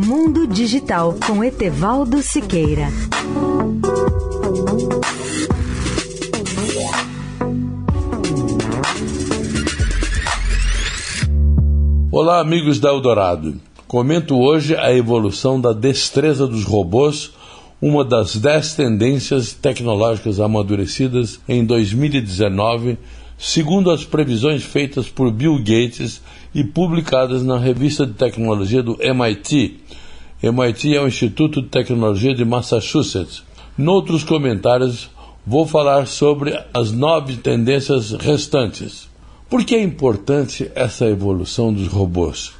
Mundo Digital com Etevaldo Siqueira. Olá, amigos da Eldorado. Comento hoje a evolução da destreza dos robôs, uma das dez tendências tecnológicas amadurecidas em 2019, segundo as previsões feitas por Bill Gates e publicadas na revista de tecnologia do MIT. MIT é o Instituto de Tecnologia de Massachusetts. Noutros comentários, vou falar sobre as nove tendências restantes. Por que é importante essa evolução dos robôs?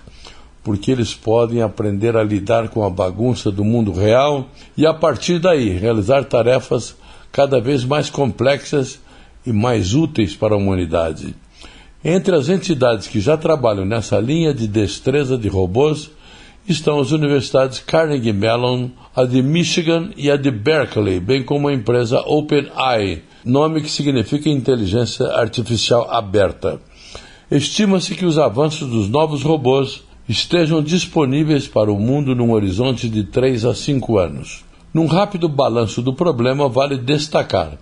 Porque eles podem aprender a lidar com a bagunça do mundo real e, a partir daí, realizar tarefas cada vez mais complexas e mais úteis para a humanidade. Entre as entidades que já trabalham nessa linha de destreza de robôs estão as universidades Carnegie Mellon, a de Michigan e a de Berkeley, bem como a empresa OpenAI, nome que significa inteligência artificial aberta. Estima-se que os avanços dos novos robôs estejam disponíveis para o mundo num horizonte de 3 a 5 anos. Num rápido balanço do problema, vale destacar: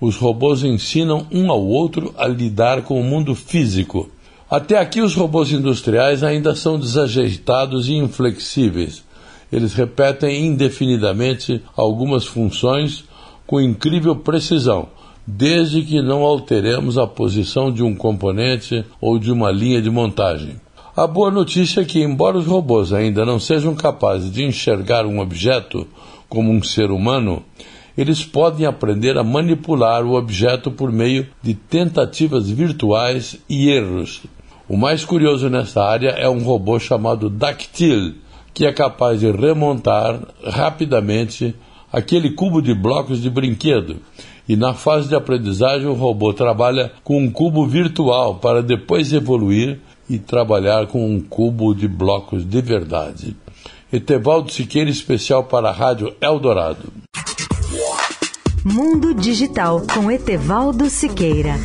os robôs ensinam um ao outro a lidar com o mundo físico. Até aqui, os robôs industriais ainda são desajeitados e inflexíveis. Eles repetem indefinidamente algumas funções com incrível precisão, desde que não alteremos a posição de um componente ou de uma linha de montagem. A boa notícia é que, embora os robôs ainda não sejam capazes de enxergar um objeto como um ser humano, eles podem aprender a manipular o objeto por meio de tentativas virtuais e erros. O mais curioso nessa área é um robô chamado Dactyl, que é capaz de remontar rapidamente aquele cubo de blocos de brinquedo. E na fase de aprendizagem, o robô trabalha com um cubo virtual para depois evoluir e trabalhar com um cubo de blocos de verdade. Etevaldo Siqueira, especial para a Rádio Eldorado. Mundo Digital com Etevaldo Siqueira.